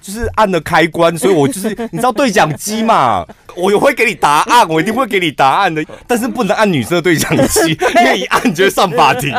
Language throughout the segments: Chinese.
就是按了开关，所以我就是你知道对讲机嘛，我也会给你答案，我一定会给你答案的，但是不能按女生的对讲机，因为一按就会上法庭。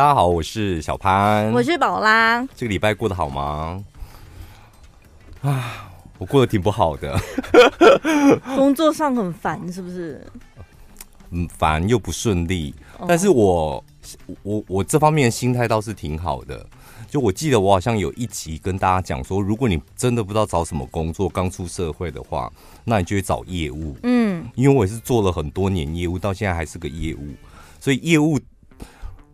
大家好，我是小潘，我是宝拉。这个礼拜过得好吗？啊，我过得挺不好的，工作上很烦，是不是？嗯，烦又不顺利。但是我我我这方面的心态倒是挺好的。就我记得我好像有一集跟大家讲说，如果你真的不知道找什么工作，刚出社会的话，那你就去找业务。嗯，因为我也是做了很多年业务，到现在还是个业务，所以业务。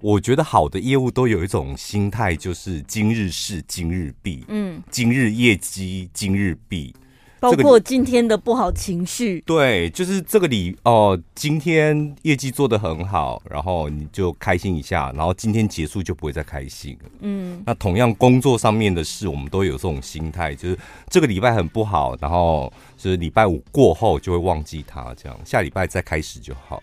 我觉得好的业务都有一种心态，就是今日事今日毕，嗯，今日业绩今日毕，包括今天的不好情绪。对，就是这个礼哦，今天业绩做得很好，然后你就开心一下，然后今天结束就不会再开心。嗯，那同样工作上面的事，我们都有这种心态，就是这个礼拜很不好，然后就是礼拜五过后就会忘记它，这样下礼拜再开始就好。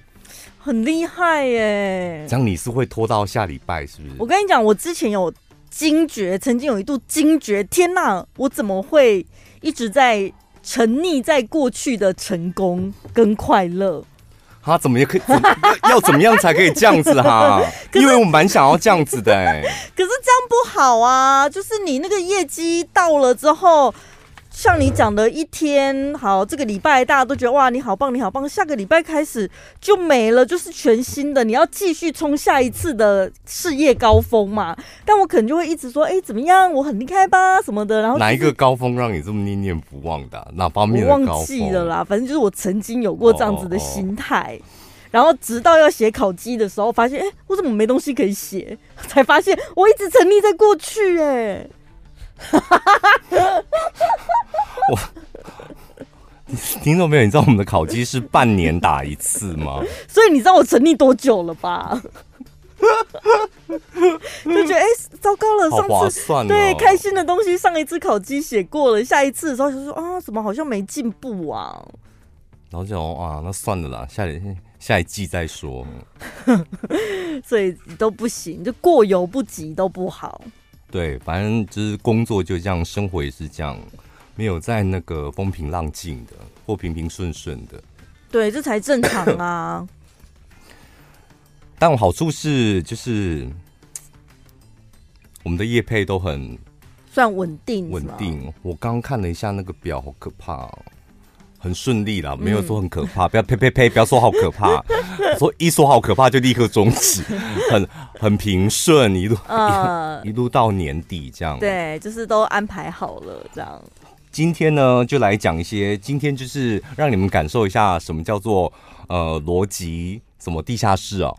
很厉害耶！这样你是会拖到下礼拜，是不是？我跟你讲，我之前有惊觉，曾经有一度惊觉，天哪，我怎么会一直在沉溺在过去的成功跟快乐？他怎么也可以？要怎么样才可以这样子哈？因为我蛮想要这样子的，哎，可是这样不好啊！就是你那个业绩到了之后。像你讲的一天好，这个礼拜大家都觉得哇，你好棒，你好棒。下个礼拜开始就没了，就是全新的，你要继续冲下一次的事业高峰嘛。但我可能就会一直说，哎，怎么样？我很厉害吧，什么的。然后、就是、哪一个高峰让你这么念念不忘的、啊？哪方面的高峰？我忘记了啦，反正就是我曾经有过这样子的心态。哦哦、然后直到要写考绩的时候，发现，哎，我怎么没东西可以写？才发现我一直沉溺在过去、欸，哎。我听到没有？你知道我们的烤鸡是半年打一次吗？所以你知道我成立多久了吧？就觉得哎、欸，糟糕了，上次、哦、对开心的东西，上一次烤鸡写过了，下一次的时候就说啊，怎么好像没进步啊？然后就啊，那算了啦，下一下一季再说。所以都不行，就过犹不及都不好。对，反正就是工作就这样，生活也是这样。没有在那个风平浪静的，或平平顺顺的，对，这才正常啊。但我好处是，就是我们的业配都很算稳定，稳定。我刚刚看了一下那个表，好可怕哦，很顺利啦，没有说很可怕。嗯、不要呸呸呸，不要说好可怕，说一说好可怕就立刻终止，很很平顺，一路、呃、一路到年底这样。对，就是都安排好了这样。今天呢，就来讲一些。今天就是让你们感受一下什么叫做呃逻辑什么地下室哦。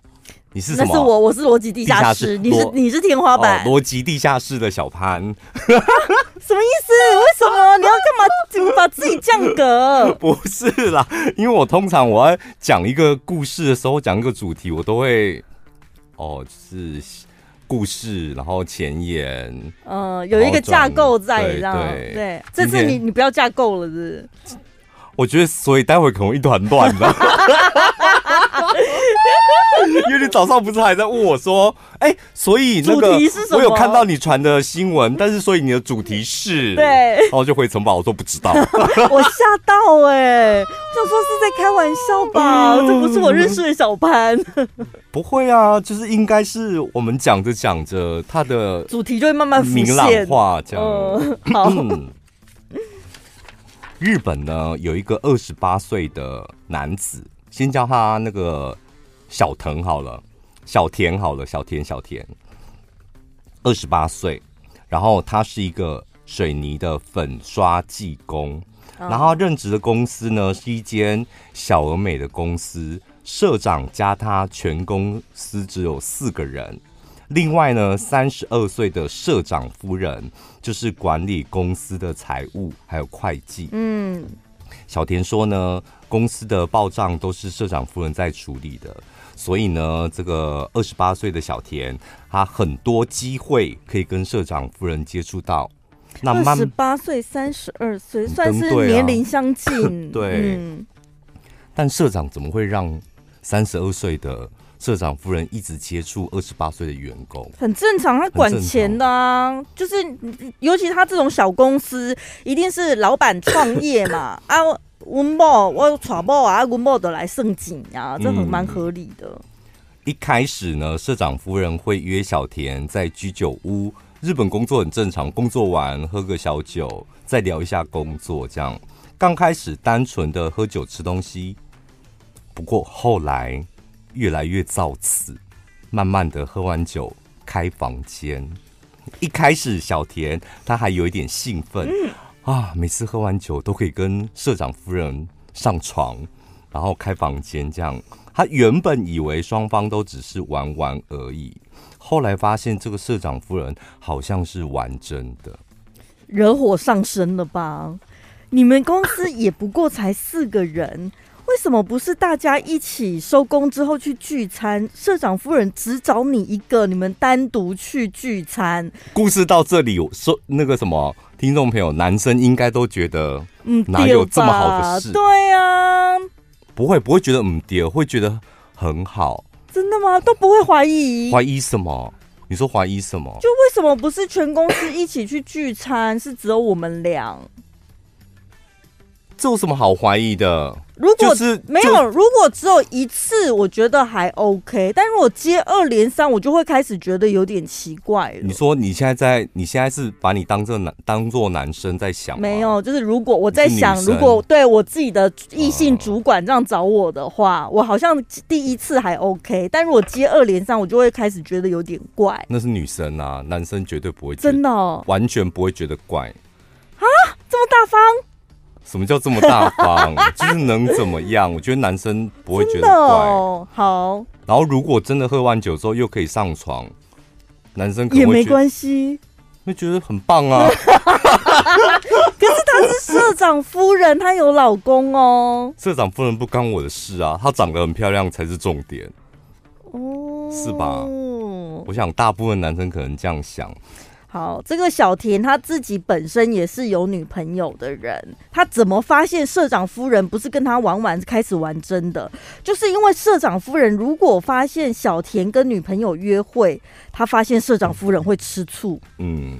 你是什么？那是我，我是逻辑地下室。你是你是天花板。逻辑地下室的小潘。什么意思？为什么 你要干嘛？怎么把自己降格？不是啦，因为我通常我要讲一个故事的时候，讲一个主题，我都会哦，是。故事，然后前言，嗯，有一个架构在，对，对。这次你你不要架构了，是不是？我觉得，所以待会可能一团乱的。因为你早上不是还在问我说，哎、欸，所以那个我有看到你传的新闻，但是所以你的主题是对，然后就回城堡，我说不知道，我吓到哎、欸，就说是在开玩笑吧，这不是我认识的小潘，不会啊，就是应该是我们讲着讲着，他的主题就会慢慢明朗化，这样。嗯。日本呢，有一个二十八岁的男子，先叫他那个小藤好了，小田好了，小田小田，二十八岁，然后他是一个水泥的粉刷技工，然后任职的公司呢是一间小而美的公司，社长加他全公司只有四个人。另外呢，三十二岁的社长夫人就是管理公司的财务还有会计。嗯，小田说呢，公司的报账都是社长夫人在处理的，所以呢，这个二十八岁的小田，他很多机会可以跟社长夫人接触到。那二十八岁、三十二岁，算是年龄相近。对，嗯、但社长怎么会让三十二岁的？社长夫人一直接触二十八岁的员工，很正常。他管钱的啊，就是尤其他这种小公司，一定是老板创业嘛啊。温某我娶某啊，温某的来盛景啊，这很蛮合理的、嗯。一开始呢，社长夫人会约小田在居酒屋，日本工作很正常，工作完喝个小酒，再聊一下工作，这样刚开始单纯的喝酒吃东西，不过后来。越来越造次，慢慢的喝完酒开房间。一开始小田他还有一点兴奋、嗯、啊，每次喝完酒都可以跟社长夫人上床，然后开房间这样。他原本以为双方都只是玩玩而已，后来发现这个社长夫人好像是玩真的，惹火上身了吧？你们公司也不过才四个人。为什么不是大家一起收工之后去聚餐？社长夫人只找你一个，你们单独去聚餐。故事到这里，说那个什么听众朋友，男生应该都觉得，嗯，哪有这么好的事？对啊，不会不会觉得嗯爹会觉得很好。真的吗？都不会怀疑？怀疑什么？你说怀疑什么？就为什么不是全公司一起去聚餐，是只有我们俩？这有什么好怀疑的？如果是没有，如果只有一次，我觉得还 OK。但如果接二连三，我就会开始觉得有点奇怪了。你说你现在在，你现在是把你当做男当做男生在想？没有，就是如果我在想，如果对我自己的异性主管这样找我的话，我好像第一次还 OK。但如果接二连三，我就会开始觉得有点怪。那是女生啊，男生绝对不会，真的哦，完全不会觉得怪啊，这么大方。什么叫这么大方？就是能怎么样？我觉得男生不会觉得怪。哦、好。然后如果真的喝完酒之后又可以上床，男生可能也没关系，会觉得很棒啊。可是她是社长夫人，她有老公哦。社长夫人不干我的事啊，她长得很漂亮才是重点。哦，是吧？我想大部分男生可能这样想。好，这个小田他自己本身也是有女朋友的人，他怎么发现社长夫人不是跟他玩玩开始玩真的？就是因为社长夫人如果发现小田跟女朋友约会，他发现社长夫人会吃醋。嗯，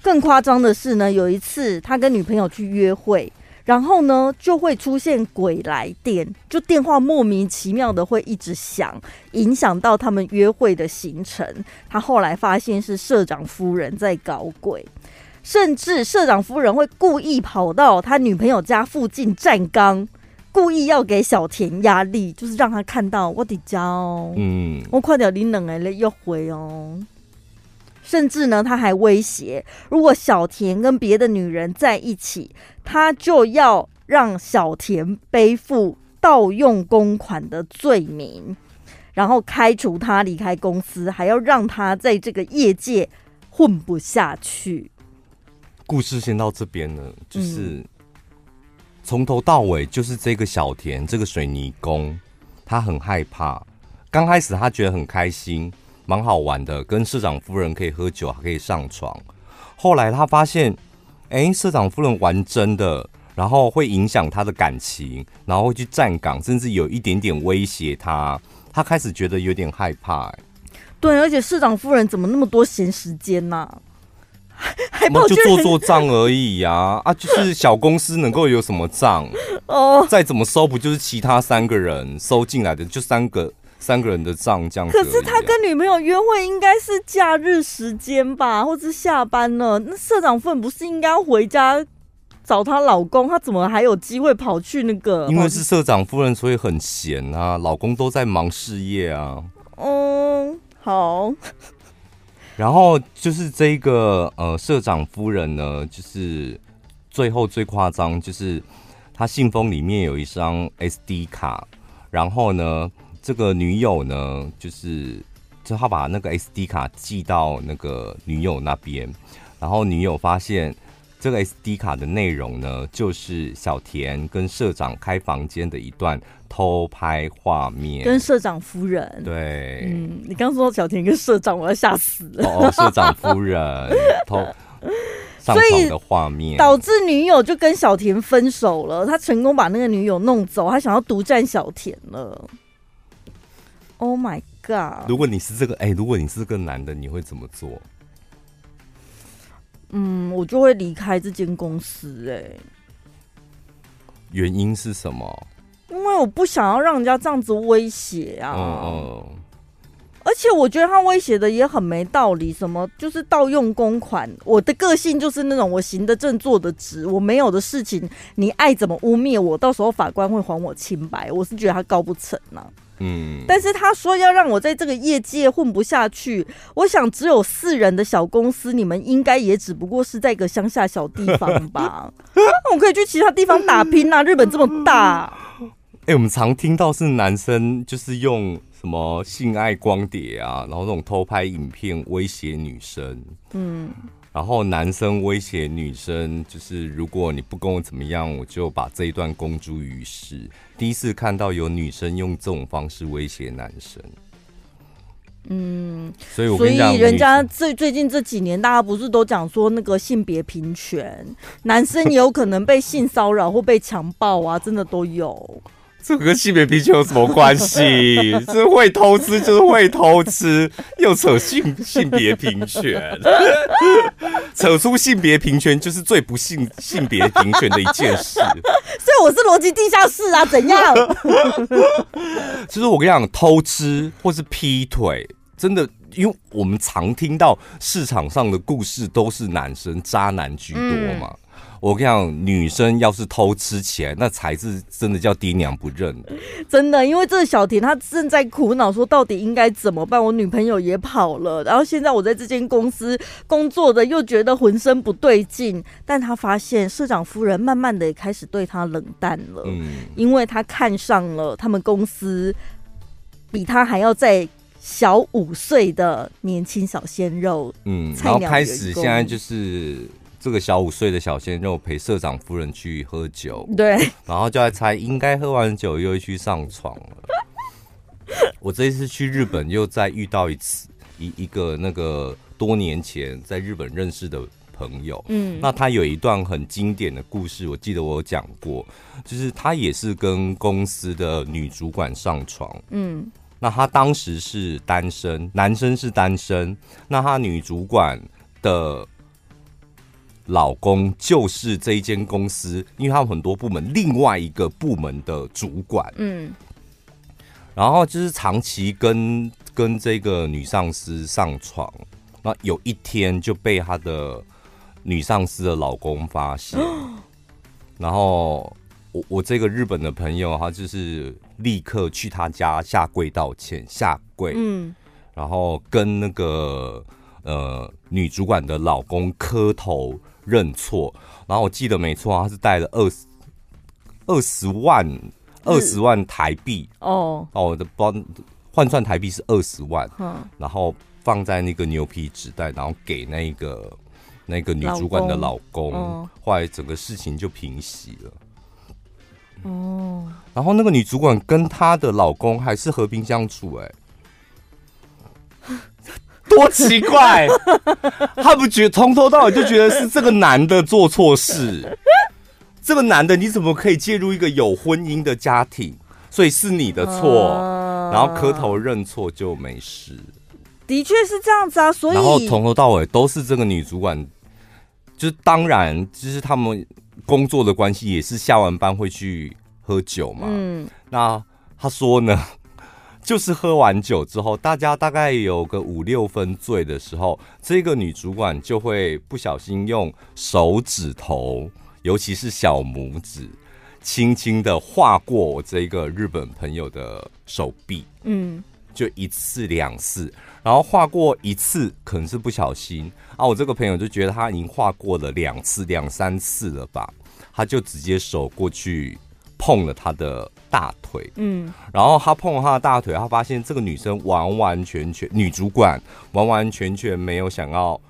更夸张的是呢，有一次他跟女朋友去约会。然后呢，就会出现鬼来电，就电话莫名其妙的会一直响，影响到他们约会的行程。他后来发现是社长夫人在搞鬼，甚至社长夫人会故意跑到他女朋友家附近站岗，故意要给小田压力，就是让他看到我的家哦，嗯，我快点你冷哎了要回哦。甚至呢，他还威胁，如果小田跟别的女人在一起，他就要让小田背负盗用公款的罪名，然后开除他离开公司，还要让他在这个业界混不下去。故事先到这边呢，就是从头到尾就是这个小田这个水泥工，他很害怕。刚开始他觉得很开心。蛮好玩的，跟社长夫人可以喝酒，还可以上床。后来他发现，哎、欸，社长夫人玩真的，然后会影响他的感情，然后会去站岗，甚至有一点点威胁他。他开始觉得有点害怕、欸。对，而且市长夫人怎么那么多闲时间呢、啊？还就做做账而已呀、啊！啊，就是小公司能够有什么账？哦，再怎么收，不就是其他三个人收进来的，就三个。三个人的账这样子，可是他跟女朋友约会应该是假日时间吧，或者是下班了？那社长夫人不是应该要回家找她老公？她怎么还有机会跑去那个？因为是社长夫人，所以很闲啊，老公都在忙事业啊。嗯，好。然后就是这个呃，社长夫人呢，就是最后最夸张，就是他信封里面有一张 SD 卡，然后呢。这个女友呢，就是就他把那个 SD 卡寄到那个女友那边，然后女友发现这个 SD 卡的内容呢，就是小田跟社长开房间的一段偷拍画面，跟社长夫人。对，嗯，你刚说小田跟社长，我要吓死了。哦，社长夫人偷 上床的画面，导致女友就跟小田分手了。他成功把那个女友弄走，他想要独占小田了。Oh my god！如果你是这个，哎、欸，如果你是这个男的，你会怎么做？嗯，我就会离开这间公司。哎，原因是什么？因为我不想要让人家这样子威胁啊。嗯嗯。而且我觉得他威胁的也很没道理，什么就是盗用公款。我的个性就是那种我行得正坐得直，我没有的事情，你爱怎么污蔑我，到时候法官会还我清白。我是觉得他告不成呐、啊。嗯，但是他说要让我在这个业界混不下去，我想只有四人的小公司，你们应该也只不过是在一个乡下小地方吧？我可以去其他地方打拼啊！日本这么大，哎、欸，我们常听到是男生就是用什么性爱光碟啊，然后那种偷拍影片威胁女生，嗯。然后男生威胁女生，就是如果你不跟我怎么样，我就把这一段公诸于世。第一次看到有女生用这种方式威胁男生，嗯，所以我跟你讲，所以人家最最近这几年，大家不是都讲说那个性别平权，男生也有可能被性骚扰或被强暴啊，真的都有。这跟性别平权有什么关系？这会偷吃就是会偷吃，又扯性性别平权，扯出性别平权就是最不性性别平权的一件事。所以我是逻辑地下室啊，怎样？其实我跟你讲，偷吃或是劈腿，真的，因为我们常听到市场上的故事都是男生渣男居多嘛。嗯我跟你讲，女生要是偷吃起来，那才是真的叫爹娘不认。真的，因为这个小田他正在苦恼说，到底应该怎么办？我女朋友也跑了，然后现在我在这间公司工作的又觉得浑身不对劲。但他发现社长夫人慢慢的也开始对他冷淡了，嗯，因为他看上了他们公司比他还要再小五岁的年轻小鲜肉，嗯，然后开始现在就是。这个小五岁的小鲜肉陪社长夫人去喝酒，对，然后就在猜，应该喝完酒又会去上床了。我这一次去日本又再遇到一次一一个那个多年前在日本认识的朋友，嗯，那他有一段很经典的故事，我记得我有讲过，就是他也是跟公司的女主管上床，嗯，那他当时是单身，男生是单身，那他女主管的。老公就是这一间公司，因为他们很多部门，另外一个部门的主管，嗯，然后就是长期跟跟这个女上司上床，那有一天就被他的女上司的老公发现，然后我我这个日本的朋友，他就是立刻去他家下跪道歉，下跪，嗯，然后跟那个呃女主管的老公磕头。认错，然后我记得没错，他是带了二十二十万二十万台币。哦。哦，我的包换算台币是二十万，嗯，然后放在那个牛皮纸袋，然后给那个那个女主管的老公，哦，后来整个事情就平息了。哦，然后那个女主管跟她的老公还是和平相处，欸，哎。多奇怪！他不觉从头到尾就觉得是这个男的做错事，这个男的你怎么可以介入一个有婚姻的家庭？所以是你的错，然后磕头认错就没事。的确是这样子啊，所以然后从头到尾都是这个女主管，就是当然就是他们工作的关系，也是下完班会去喝酒嘛。嗯，那他说呢？就是喝完酒之后，大家大概有个五六分醉的时候，这个女主管就会不小心用手指头，尤其是小拇指，轻轻的划过我这个日本朋友的手臂。嗯，就一次两次，然后划过一次可能是不小心啊，我这个朋友就觉得他已经划过了两次两三次了吧，他就直接手过去。碰了他的大腿，嗯，然后他碰了他的大腿，他发现这个女生完完全全，女主管完完全全没有想要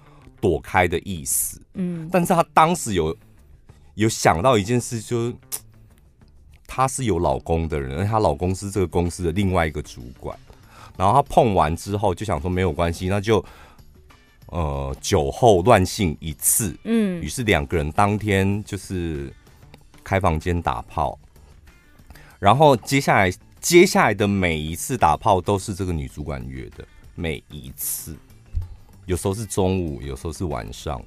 躲开的意思。嗯，但是他当时有有想到一件事，就是 她是有老公的人，而她老公是这个公司的另外一个主管。然后他碰完之后就想说没有关系，那就呃酒后乱性一次。嗯，于是两个人当天就是开房间打炮，然后接下来接下来的每一次打炮都是这个女主管约的，每一次，有时候是中午，有时候是晚上。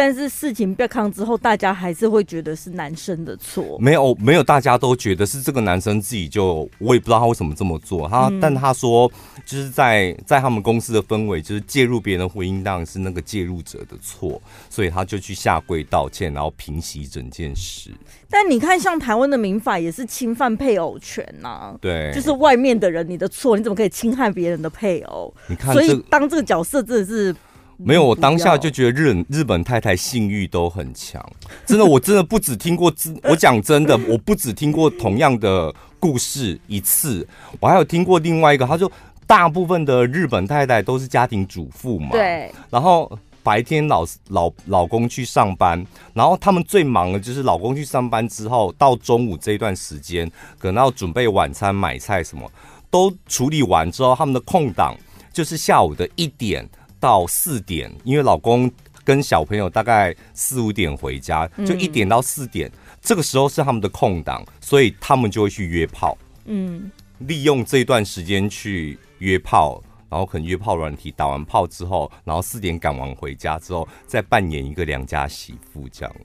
但是事情被康之后，大家还是会觉得是男生的错。没有，没有，大家都觉得是这个男生自己就，我也不知道他为什么这么做。他，嗯、但他说，就是在在他们公司的氛围，就是介入别人的婚姻当然是那个介入者的错，所以他就去下跪道歉，然后平息整件事。但你看，像台湾的民法也是侵犯配偶权呐，啊，对，就是外面的人，你的错，你怎么可以侵害别人的配偶？你看，所以当这个角色真的是。没有，我当下就觉得日日本太太性欲都很强，真的，我真的不只听过，我讲真的，我不只听过同样的故事一次，我还有听过另外一个，他说大部分的日本太太都是家庭主妇嘛，对，然后白天老老老公去上班，然后他们最忙的就是老公去上班之后，到中午这一段时间，可能要准备晚餐、买菜什么，都处理完之后，他们的空档就是下午的一点。到四点，因为老公跟小朋友大概四五点回家，就一点到四点，嗯，这个时候是他们的空档，所以他们就会去约炮。嗯，利用这段时间去约炮，然后可能约炮软体打完炮之后，然后四点赶完回家之后，再扮演一个良家媳妇，这样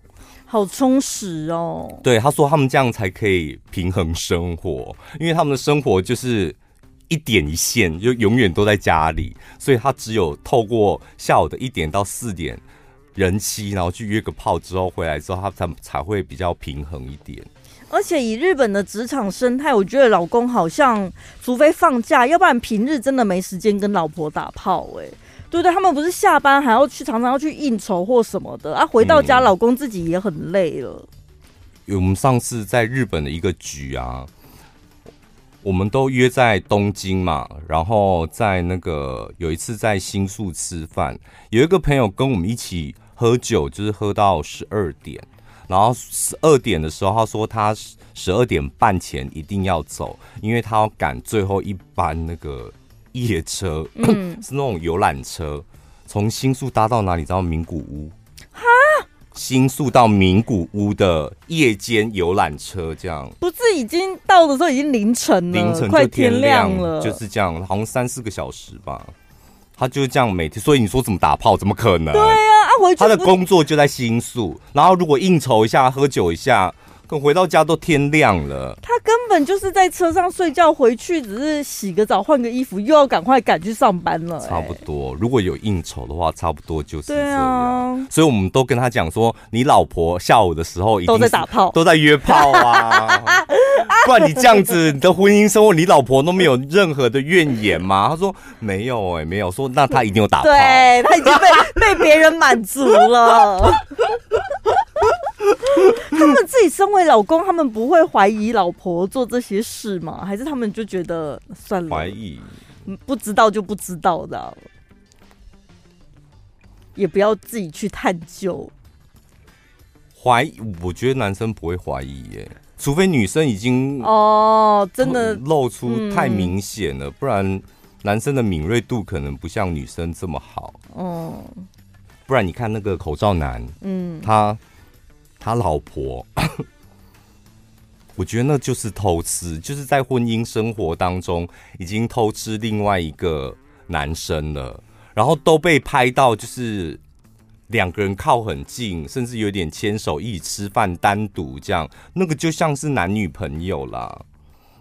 好充实哦。对，他说他们这样才可以平衡生活，因为他们的生活就是。一点一线，就永远都在家里，所以他只有透过下午的一点到四点人妻，然后去约个炮之后回来之后，他才才会比较平衡一点。而且以日本的职场生态，我觉得老公好像除非放假，要不然平日真的没时间跟老婆打炮。哎，对对，他们不是下班还要去常常要去应酬或什么的啊，回到家老公自己也很累了。嗯，我们上次在日本的一个局啊。我们都约在东京嘛，然后在那个有一次在新宿吃饭，有一个朋友跟我们一起喝酒，就是喝到十二点，然后十二点的时候，他说他十二点半前一定要走，因为他要赶最后一班那个夜车，嗯、是那种游览车，从新宿搭到哪里？知道名古屋。新宿到名古屋的夜间游览车，这样不是已经到的时候已经凌晨了，凌晨快天亮了，就是这样，好像三四个小时吧。他就是这样每天，所以你说怎么打炮？怎么可能？对啊，啊回去他的工作就在新宿，然后如果应酬一下、喝酒一下。可回到家都天亮了，他根本就是在车上睡觉，回去只是洗个澡、换个衣服，又要赶快赶去上班了、欸。差不多，如果有应酬的话，差不多就是这样。对啊，所以我们都跟他讲说，你老婆下午的时候都在打炮，都在约炮啊，不然你这样子，你的婚姻生活，你老婆都没有任何的怨言吗？他说没有、欸，哎，没有。说那他一定有打炮，对他已经被 被别人满足了。他们自己身为老公，他们不会怀疑老婆做这些事吗？还是他们就觉得算了？怀疑，不知道就不知道的，也不要自己去探究。怀疑，我觉得男生不会怀疑耶，除非女生已经哦，真的露出太明显了，嗯，不然男生的敏锐度可能不像女生这么好。哦，不然你看那个口罩男，嗯，他。他老婆，我觉得那就是偷吃，就是在婚姻生活当中已经偷吃另外一个男生了，然后都被拍到，就是两个人靠很近，甚至有点牵手一起吃饭，单独这样，那个就像是男女朋友啦。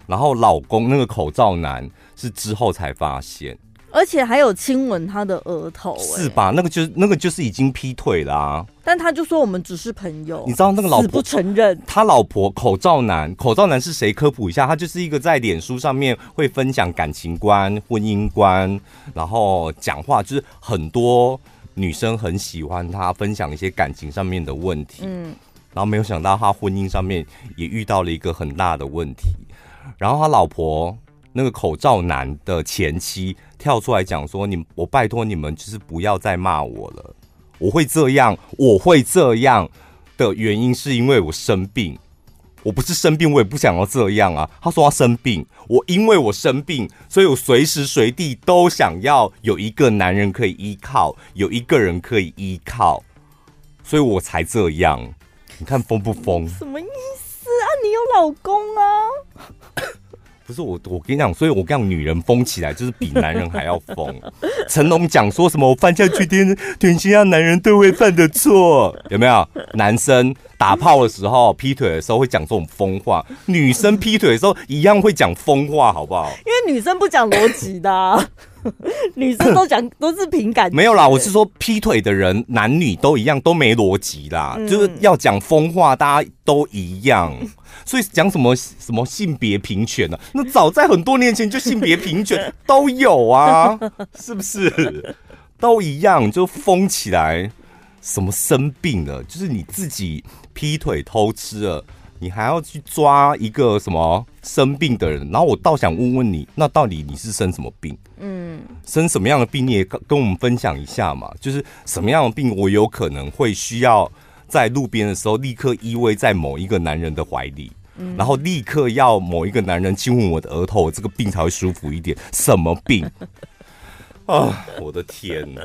然后老公那个口罩男是之后才发现。而且还有亲吻他的额头，是吧？那个就是那个就是已经劈腿啦、啊。但他就说我们只是朋友。你知道那个老婆不承认，他老婆口罩男，口罩男是谁？科普一下，他就是一个在脸书上面会分享感情观、婚姻观，然后讲话就是很多女生很喜欢他分享一些感情上面的问题。嗯，然后没有想到他婚姻上面也遇到了一个很大的问题，然后他老婆那个口罩男的前妻。跳出来讲说，你我拜托你们就是不要再骂我了。我会这样，我会这样的原因是因为我生病。我不是生病，我也不想要这样啊。他说他生病，我因为我生病，所以我随时随地都想要有一个男人可以依靠，有一个人可以依靠，所以我才这样。你看疯不疯？什么意思啊？你有老公啊？不是我，我跟你讲，所以我跟你讲，女人疯起来就是比男人还要疯。成龙讲说什么？我犯下去天天下男人都会犯的错，有没有？男生打炮的时候、劈腿的时候会讲这种疯话，女生劈腿的时候一样会讲疯话，好不好？因为女生不讲逻辑的、啊。女生都讲都是凭感觉，没有啦，我是说劈腿的人男女都一样，都没逻辑啦，嗯、就是要讲疯话，大家都一样，所以讲什么什么性别平权呢、啊？那早在很多年前就性别平权 都有啊，是不是？都一样，就疯起来，什么生病了，就是你自己劈腿偷吃了。你还要去抓一个什么生病的人？然后我倒想问问你，那到底你是生什么病？嗯，生什么样的病？你也跟跟我们分享一下嘛。就是什么样的病，我有可能会需要在路边的时候立刻依偎在某一个男人的怀里，嗯，然后立刻要某一个男人亲吻我的额头，这个病才会舒服一点。什么病？啊，我的天哪！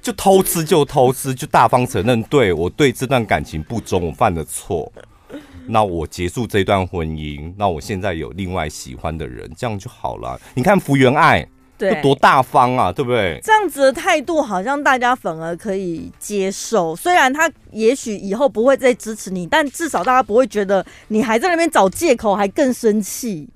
就偷吃就偷吃，就大方承认，对我对这段感情不忠，我犯了错。那我结束这段婚姻，那我现在有另外喜欢的人，这样就好了。你看福原爱，对，多大方啊，对不对？这样子的态度，好像大家反而可以接受。虽然他也许以后不会再支持你，但至少大家不会觉得你还在那边找借口，还更生气。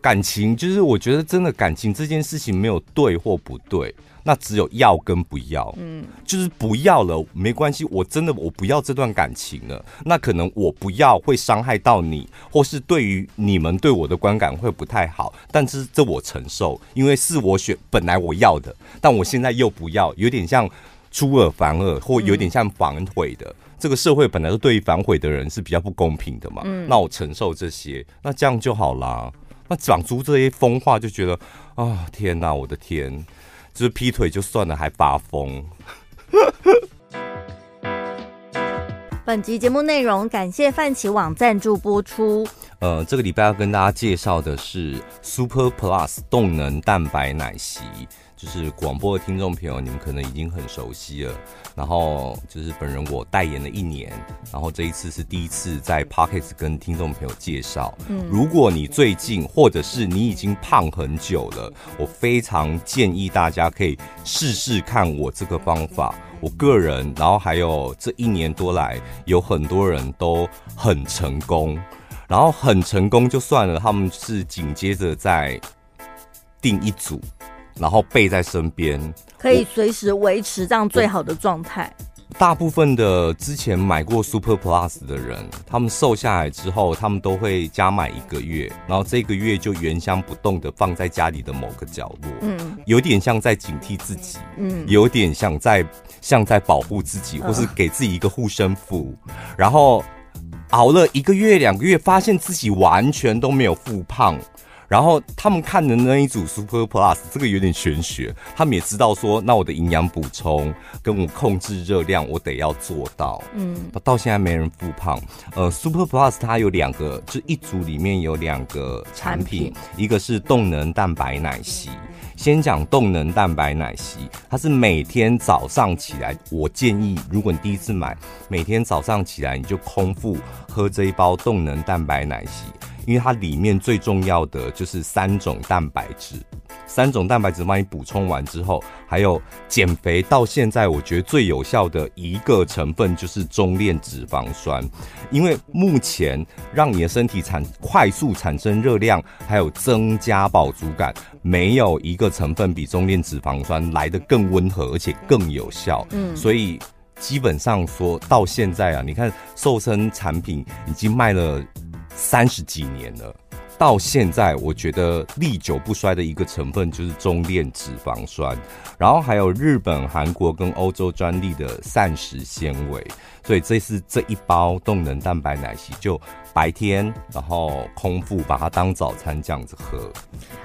感情就是，我觉得真的感情这件事情没有对或不对。那只有要跟不要，嗯，就是不要了没关系，我真的我不要这段感情了。那可能我不要会伤害到你，或是对于你们对我的观感会不太好，但是这我承受，因为是我选，本来我要的，但我现在又不要，有点像出尔反尔，或有点像反悔的。嗯、这个社会本来就对于反悔的人是比较不公平的嘛，嗯，那我承受这些，那这样就好啦。那讲出这些疯话，就觉得啊、哦，天哪，我的天！就是劈腿就算了，还发疯。本集节目内容感谢泛起网赞助播出。呃，这个礼拜要跟大家介绍的是 Super Plus 动能蛋白奶昔。就是广播的听众朋友，你们可能已经很熟悉了。然后就是本人我代言了一年，然后这一次是第一次在 Pocket 跟听众朋友介绍。嗯，如果你最近或者是你已经胖很久了，我非常建议大家可以试试看我这个方法。我个人，然后还有这一年多来，有很多人都很成功，然后很成功就算了，他们是紧接着再定一组。然后备在身边，可以随时维持这样最好的状态。大部分的之前买过 Super Plus 的人，他们瘦下来之后，他们都会加买一个月，然后这个月就原箱不动的放在家里的某个角落，嗯，有点像在警惕自己，嗯，有点像在像在保护自己，或是给自己一个护身符。然后熬了一个月、两个月，发现自己完全都没有复胖。然后他们看的那一组 Super Plus，这个有点玄学。他们也知道说，那我的营养补充跟我控制热量，我得要做到。嗯，到现在没人复胖。呃，Super Plus 它有两个，就一组里面有两个产品，产品一个是动能蛋白奶昔。先讲动能蛋白奶昔，它是每天早上起来，我建议如果你第一次买，每天早上起来你就空腹喝这一包动能蛋白奶昔。因为它里面最重要的就是三种蛋白质，三种蛋白质帮你补充完之后，还有减肥到现在我觉得最有效的一个成分就是中链脂肪酸。因为目前让你的身体产快速产生热量，还有增加饱足感，没有一个成分比中链脂肪酸来得更温和，而且更有效。嗯，所以基本上说到现在啊，你看瘦身产品已经卖了。三十几年了，到现在，我觉得历久不衰的一个成分就是中链脂肪酸，然后还有日本、韩国跟欧洲专利的膳食纤维。所以这是这一包动能蛋白奶昔，就白天然后空腹把它当早餐这样子喝。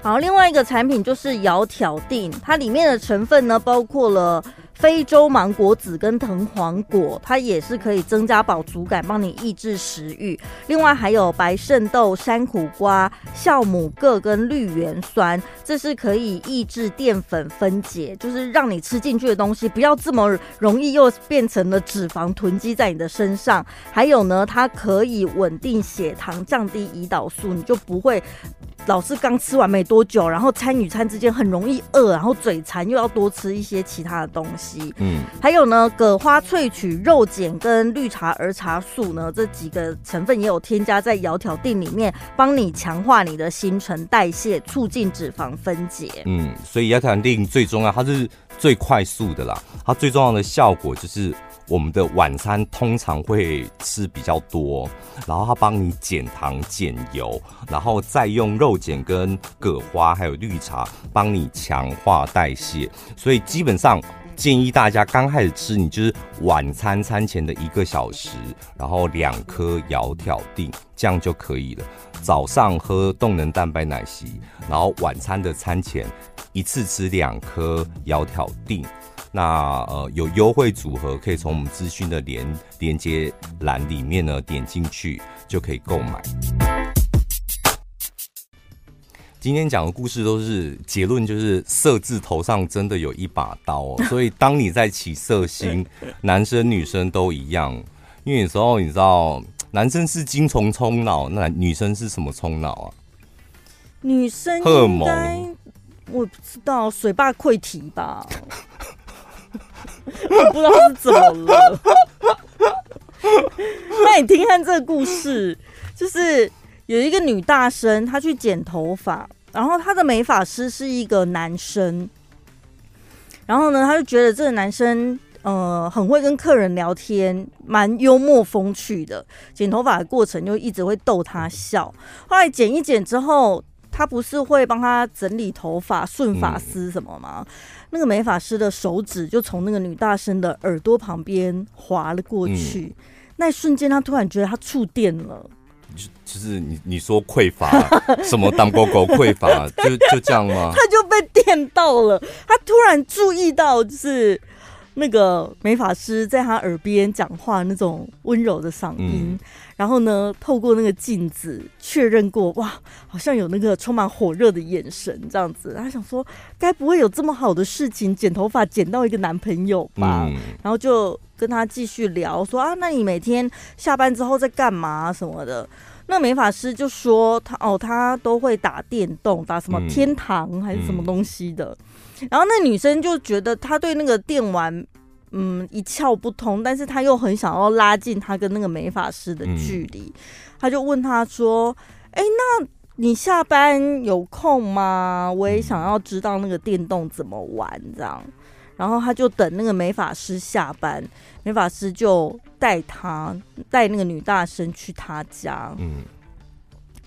好，另外一个产品就是窈窕定，它里面的成分呢，包括了。非洲芒果籽跟藤黄果，它也是可以增加饱足感，帮你抑制食欲。另外还有白肾豆、山苦瓜、酵母铬跟绿原酸，这是可以抑制淀粉分解，就是让你吃进去的东西不要这么容易又变成了脂肪囤积在你的身上。还有呢，它可以稳定血糖，降低胰岛素，你就不会。老是刚吃完没多久，然后餐与餐之间很容易饿，然后嘴馋又要多吃一些其他的东西。嗯，还有呢，葛花萃取、肉碱跟绿茶儿茶素呢，这几个成分也有添加在窈窕定里面，帮你强化你的新陈代谢，促进脂肪分解。嗯，所以窈窕定最重要，它是最快速的啦，它最重要的效果就是。我们的晚餐通常会吃比较多，然后它帮你减糖减油，然后再用肉碱跟葛花还有绿茶帮你强化代谢，所以基本上建议大家刚开始吃，你就是晚餐餐前的一个小时，然后两颗窈窕定，这样就可以了。早上喝动能蛋白奶昔，然后晚餐的餐前一次吃两颗窈窕定。那呃有优惠组合，可以从我们资讯的连连接栏里面呢点进去就可以购买。今天讲的故事都是结论，就是色字头上真的有一把刀哦，所以当你在起色心，男生女生都一样，因为有时候你知道，男生是精虫冲脑，那女生是什么冲脑啊？女生荷尔蒙，我不知道，水坝溃堤吧。我不知道是怎么了。那你听看这个故事，就是有一个女大生，她去剪头发，然后她的美发师是一个男生，然后呢，她就觉得这个男生呃很会跟客人聊天，蛮幽默风趣的。剪头发的过程就一直会逗他笑。后来剪一剪之后，他不是会帮他整理头发、顺发丝什么吗？嗯那个美发师的手指就从那个女大生的耳朵旁边滑了过去，嗯、那一瞬间，他突然觉得他触电了。就就是你你说匮乏什么当狗狗匮乏，就就这样吗？他就被电到了，他突然注意到，就是那个美发师在他耳边讲话那种温柔的嗓音。嗯然后呢，透过那个镜子确认过，哇，好像有那个充满火热的眼神这样子。他想说，该不会有这么好的事情，剪头发剪到一个男朋友吧？嗯、然后就跟他继续聊，说啊，那你每天下班之后在干嘛什么的？那美发师就说他哦，他都会打电动，打什么天堂还是什么东西的。嗯、然后那女生就觉得她对那个电玩。嗯，一窍不通，但是她又很想要拉近她跟那个美发师的距离，嗯、他就问他说：“哎、欸，那你下班有空吗？我也想要知道那个电动怎么玩，这样。”然后他就等那个美发师下班，美发师就带他带那个女大生去他家，嗯，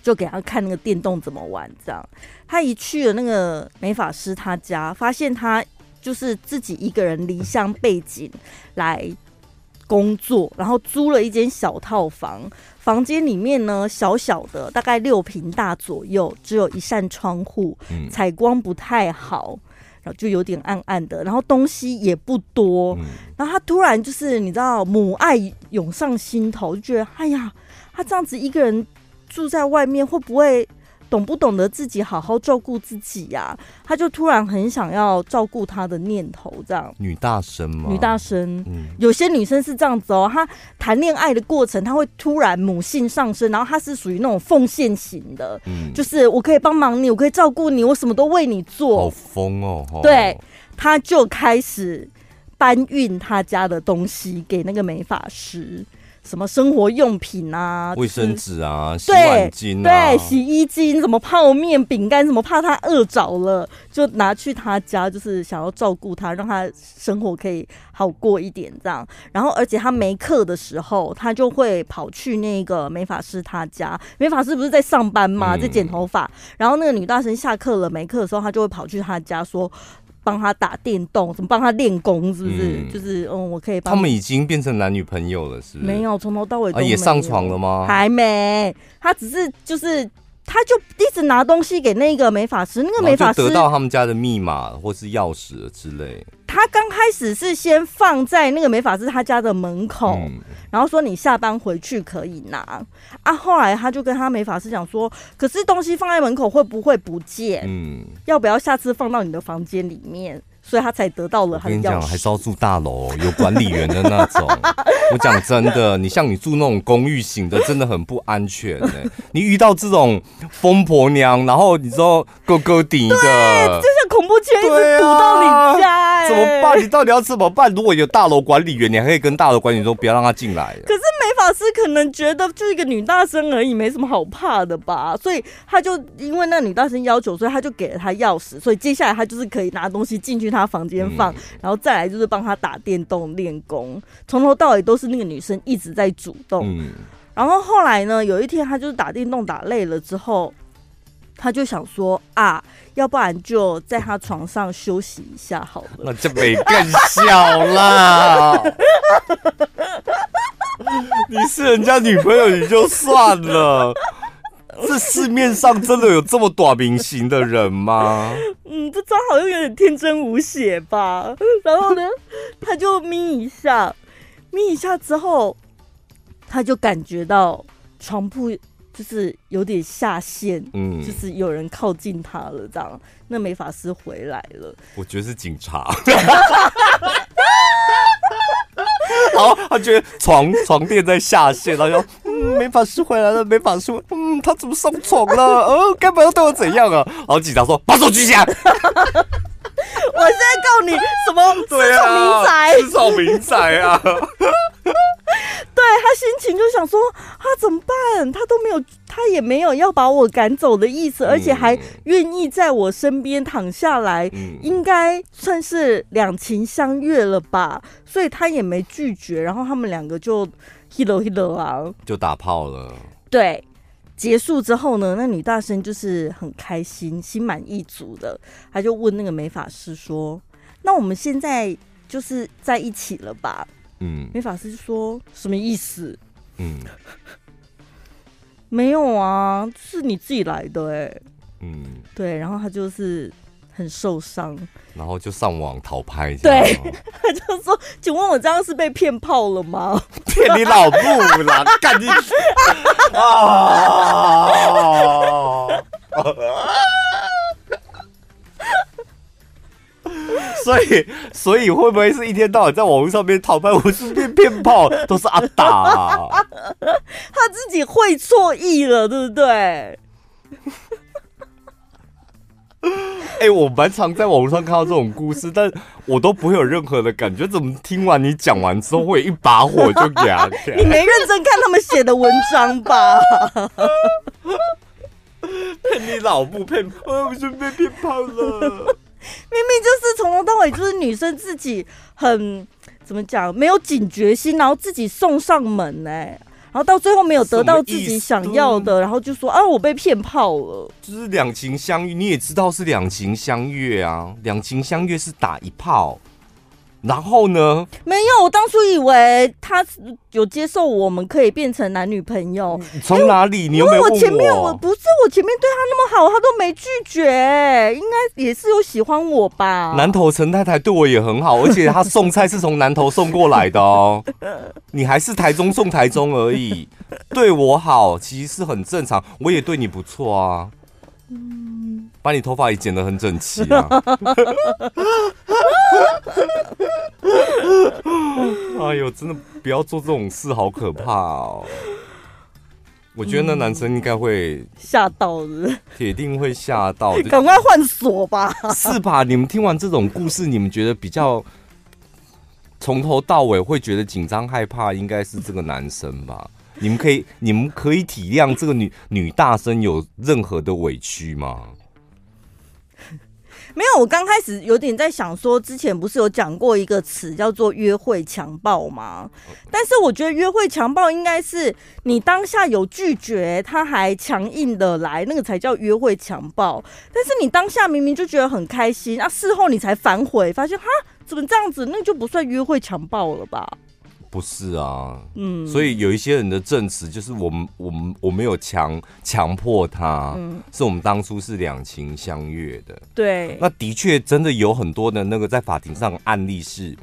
就给他看那个电动怎么玩，这样。他一去了那个美法师他家，发现他。就是自己一个人离乡背井来工作，然后租了一间小套房，房间里面呢小小的，大概六平大左右，只有一扇窗户，采光不太好，然后就有点暗暗的，然后东西也不多，然后他突然就是你知道母爱涌上心头，就觉得哎呀，他这样子一个人住在外面会不会？懂不懂得自己好好照顾自己呀、啊？他就突然很想要照顾他的念头，这样。女大生吗？女大生，嗯，有些女生是这样子哦。她谈恋爱的过程，她会突然母性上升，然后她是属于那种奉献型的，嗯，就是我可以帮忙你，我可以照顾你，我什么都为你做。好疯哦！对，她就开始搬运她家的东西给那个美发师。什么生活用品啊，卫生纸啊，就是、洗碗巾啊，对，洗衣精，什么泡面、饼干，什么怕他饿着了，就拿去他家，就是想要照顾他，让他生活可以好过一点这样。然后，而且他没课的时候，他就会跑去那个美发师他家。美发师不是在上班吗？在剪头发。嗯、然后那个女大生下课了没课的时候，他就会跑去他家说。帮他打电动，怎么帮他练功？是不是？嗯、就是嗯，我可以帮。他们已经变成男女朋友了，是不是？没有，从头到尾都、啊、也上床了吗？还没，他只是就是。他就一直拿东西给那个美法师，那个美法师得到他们家的密码或是钥匙之类。他刚开始是先放在那个美法师他家的门口，嗯、然后说你下班回去可以拿。啊，后来他就跟他美法师讲说，可是东西放在门口会不会不见？嗯，要不要下次放到你的房间里面？所以他才得到了他的钥匙。我跟你讲，还是要住大楼，有管理员的那种。我讲真的，你像你住那种公寓型的，真的很不安全呢。你遇到这种疯婆娘，然后你知道哥哥底的，就像恐怖圈一直堵到你家，欸，怎么办？你到底要怎么办？如果有大楼管理员，你还可以跟大楼管理员说不要让他进来。可是美法师可能觉得就是一个女大生而已，没什么好怕的吧？所以他就因为那女大生要求，所以他就给了他钥匙，所以接下来他就是可以拿东西进去他房间放，嗯、然后再来就是帮他打电动练功，从头到尾都是那个女生一直在主动。嗯、然后后来呢，有一天他就是打电动打累了之后，他就想说啊，要不然就在他床上休息一下好了。那就没更小啦。你是人家女朋友你就算了。这市面上真的有这么短命型的人吗？嗯，这张好像有点天真无邪吧。然后呢，他就眯一下，眯一下之后，他就感觉到床铺就是有点下线，嗯，就是有人靠近他了。这样，那美法师回来了，我觉得是警察。然后他觉得床床垫在下线，然后说：“嗯，美法师回来了，美法师，嗯，他怎么上床了？哦，该不要对我怎样啊？”然后警察说：“把手举起来！” 我现在告你什么？私闯民宅？民宅啊！对，他心情就想说：“啊，怎么办？他都没有，他也没有要把我赶走的意思，而且还愿意在我身边躺下来，嗯、应该算是两情相悦了吧？所以他也没拒绝。然后他们两个就 hello hello 啊，就打炮了。对。”结束之后呢，那女大生就是很开心、心满意足的，她就问那个美法师说：“那我们现在就是在一起了吧？”嗯，美法师就说：“什么意思？”嗯，没有啊，是你自己来的哎、欸。嗯，对，然后他就是。很受伤，然后就上网讨拍。对，他就说：“请问我这样是被骗炮了吗？”骗你老母啦！赶紧啊！所以，所以会不会是一天到晚在网络上面讨拍？我是被骗炮，都是阿达、啊，他自己会错意了，对不对？哎、欸，我蛮常在网络上看到这种故事，但我都不会有任何的感觉。怎么听完你讲完之后，会有一把火就给你没认真看他们写的文章吧？骗你老不骗，我是被骗炮了。明明就是从头到尾就是女生自己很怎么讲，没有警觉心，然后自己送上门呢、欸。然后到最后没有得到自己想要的，然后就说啊，我被骗炮了。就是两情相悦，你也知道是两情相悦啊，两情相悦是打一炮。然后呢？没有，我当初以为他有接受我们可以变成男女朋友。从哪里？你有没有我？我前面我不是我前面对他那么好，他都没拒绝，应该也是有喜欢我吧？南投陈太太对我也很好，而且他送菜是从南投送过来的哦。你还是台中送台中而已，对我好其实是很正常，我也对你不错啊。嗯，把你头发也剪得很整齐啊！哎呦，真的不要做这种事，好可怕哦！我觉得那男生应该会吓到的，铁定会吓到，赶快换锁吧！是吧？你们听完这种故事，你们觉得比较从头到尾会觉得紧张害怕，应该是这个男生吧？你们可以，你们可以体谅这个女女大生有任何的委屈吗？没有，我刚开始有点在想说，之前不是有讲过一个词叫做“约会强暴”吗？但是我觉得约会强暴应该是你当下有拒绝，他还强硬的来，那个才叫约会强暴。但是你当下明明就觉得很开心，啊，事后你才反悔，发现哈，怎么这样子？那就不算约会强暴了吧？不是啊，嗯，所以有一些人的证词就是我们我们我没有强强迫他，嗯，是我们当初是两情相悦的，对，那的确真的有很多的那个在法庭上案例是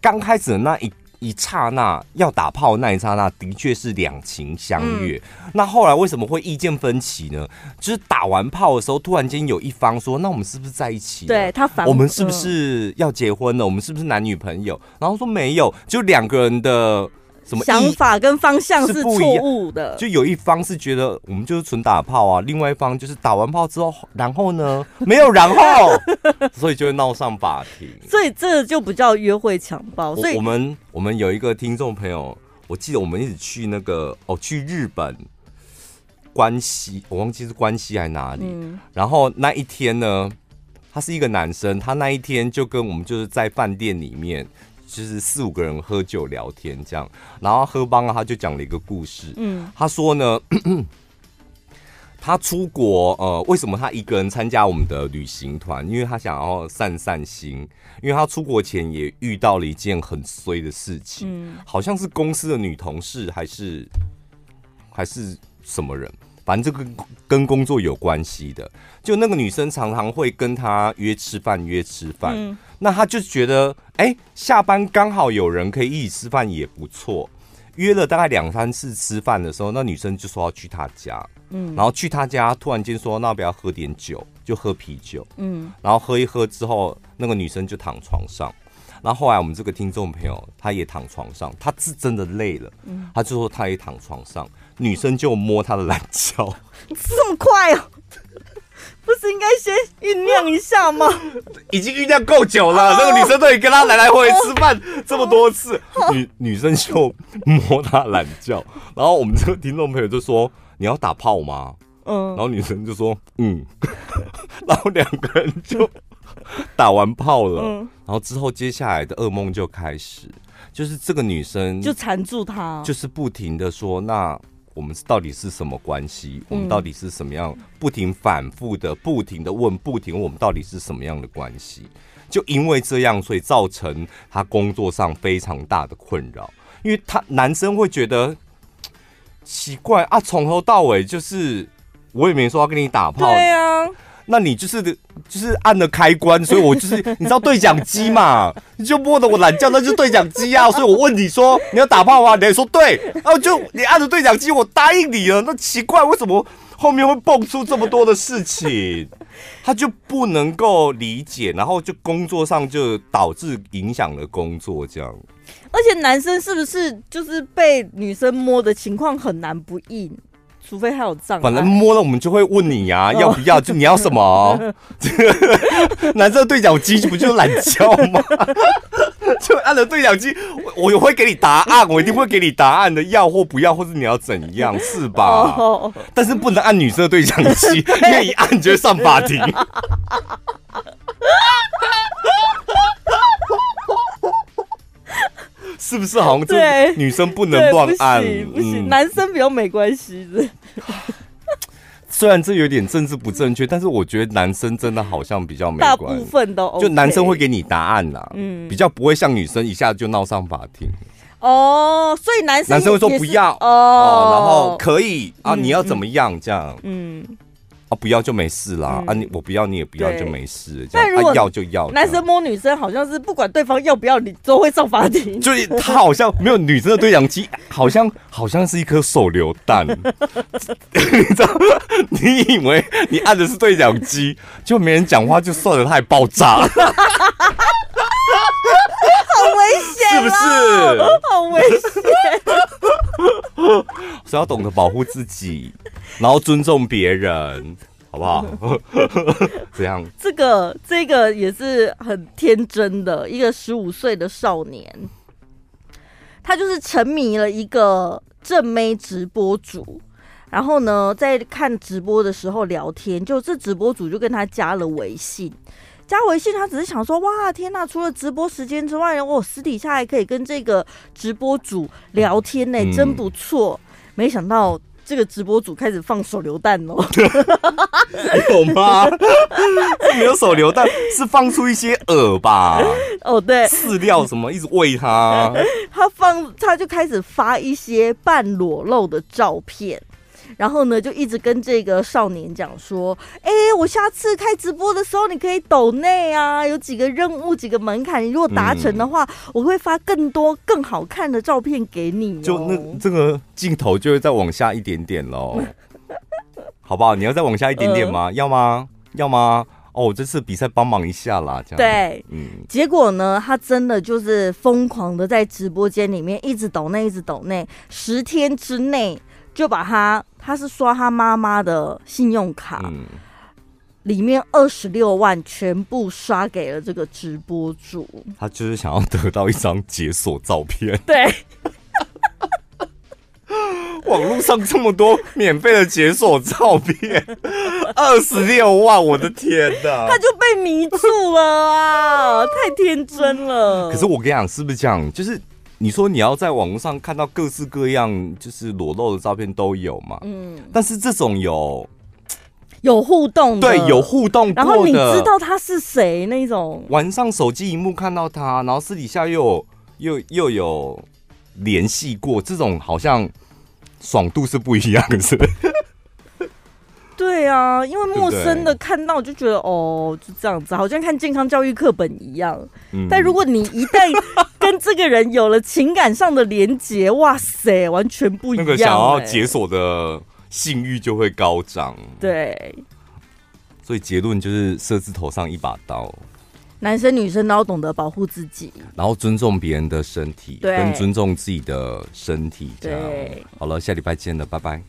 刚开始的那一。一刹那要打炮那一刹那，的确是两情相悦。嗯、那后来为什么会意见分歧呢？就是打完炮的时候，突然间有一方说：“那我们是不是在一起？对他反，我们是不是要结婚了？我们是不是男女朋友？”然后说没有，就两个人的。什么想法跟方向是错误的，就有一方是觉得我们就是纯打炮啊，另外一方就是打完炮之后，然后呢，没有然后，所以就会闹上法庭。所以这就不叫约会强暴。所以我们我们有一个听众朋友，我记得我们一起去那个哦，去日本关西，我忘记是关西还是哪里。嗯、然后那一天呢，他是一个男生，他那一天就跟我们就是在饭店里面。就是四五个人喝酒聊天这样，然后喝帮他就讲了一个故事。嗯，他说呢，他出国呃，为什么他一个人参加我们的旅行团？因为他想要散散心。因为他出国前也遇到了一件很衰的事情，嗯，好像是公司的女同事还是还是什么人，反正这个跟工作有关系的。就那个女生常常会跟他约吃饭，约吃饭。嗯那他就觉得，哎、欸，下班刚好有人可以一起吃饭也不错。约了大概两三次吃饭的时候，那女生就说要去他家，嗯，然后去他家，突然间说那要不要喝点酒，就喝啤酒，嗯，然后喝一喝之后，那个女生就躺床上。然后后来我们这个听众朋友他也躺床上，他是真的累了，嗯，他就说他也躺床上，女生就摸他的懒觉，这么快哦。不是应该先酝酿一下吗？已经酝酿够久了，那个女生都已经跟他来来回回吃饭这么多次，女女生就摸他懒觉，然后我们这个听众朋友就说：“你要打炮吗？”嗯，然后女生就说：“嗯。”然后两个人就打完炮了，然后之后接下来的噩梦就开始，就是这个女生就缠住他，就是不停的说那。我们到底是什么关系？我们到底是什么样？不停反复的，不停的问，不停，我们到底是什么样的关系？就因为这样，所以造成他工作上非常大的困扰。因为他男生会觉得奇怪啊，从头到尾就是我也没说要跟你打炮，对啊。那你就是就是按了开关，所以我就是你知道对讲机嘛，你就摸着我懒觉，那就对讲机啊。所以我问你说你要打炮吗？你还说对，然后就你按着对讲机，我答应你了。那奇怪，为什么后面会蹦出这么多的事情？他就不能够理解，然后就工作上就导致影响了工作这样。而且男生是不是就是被女生摸的情况很难不硬？除非他有障碍，反正摸了我们就会问你呀、啊，要不要？就你要什么？男生对讲机不就是懒觉吗？就按了对讲机，我我会给你答案，我一定会给你答案的，要或不要，或是你要怎样，是吧？但是不能按女生的对讲机，因为一按就会上法庭。是不是好像这女生不能乱按？不行，男生比较没关系的。虽然这有点政治不正确，但是我觉得男生真的好像比较没关系。大部分都、OK、就男生会给你答案啦，嗯，比较不会像女生一下就闹上法庭。哦，所以男生男生会说不要哦，哦，然后可以啊，你要怎么样这样？嗯。嗯啊，不要就没事啦！嗯、啊，你我不要，你也不要就没事。但如果要就要，男生摸女生好像是不管对方要不要，你都会上法庭。就是他好像没有女生的对讲机，好像好像是一颗手榴弹。你知道？你以为你按的是对讲机，就没人讲话就算了，他还爆炸，好危险，是不是？好危险，所以要懂得保护自己，然后尊重别人。好不好？这样，这个这个也是很天真的一个十五岁的少年，他就是沉迷了一个正妹直播主，然后呢，在看直播的时候聊天，就这直播主就跟他加了微信。加微信，他只是想说，哇，天呐！除了直播时间之外，我私底下还可以跟这个直播主聊天呢，嗯、真不错。没想到这个直播组开始放手榴弹哦，有吗？没有手榴弹，是放出一些饵吧？哦，对，饲料什么，一直喂他。他放，他就开始发一些半裸露的照片。然后呢，就一直跟这个少年讲说：“哎，我下次开直播的时候，你可以抖内啊，有几个任务，几个门槛，你如果达成的话，嗯、我会发更多更好看的照片给你、哦。”就那这个镜头就会再往下一点点喽，好不好？你要再往下一点点吗？呃、要吗？要吗？哦，我这次比赛帮忙一下啦，这样对，嗯。结果呢，他真的就是疯狂的在直播间里面一直抖内，一直抖内，十天之内。就把他，他是刷他妈妈的信用卡，嗯、里面二十六万全部刷给了这个直播主。他就是想要得到一张解锁照片。对，网络上这么多免费的解锁照片，二十六万，我的天哪！他就被迷住了啊，太天真了。可是我跟你讲，是不是这样？就是。你说你要在网络上看到各式各样就是裸露的照片都有嘛？嗯，但是这种有有互动的，对，有互动过的，然后你知道他是谁那种，晚上手机荧幕看到他，然后私底下又又又有联系过，这种好像爽度是不一样的，是。对啊，因为陌生的看到就觉得哦，就这样子，好像看健康教育课本一样。嗯、但如果你一旦跟这个人有了情感上的连结，哇塞，完全不一样、欸。那个想要解锁的性欲就会高涨。对，所以结论就是色字头上一把刀。男生女生都要懂得保护自己，然后尊重别人的身体，对跟尊重自己的身体。这样，对，好了，下礼拜见了，拜拜。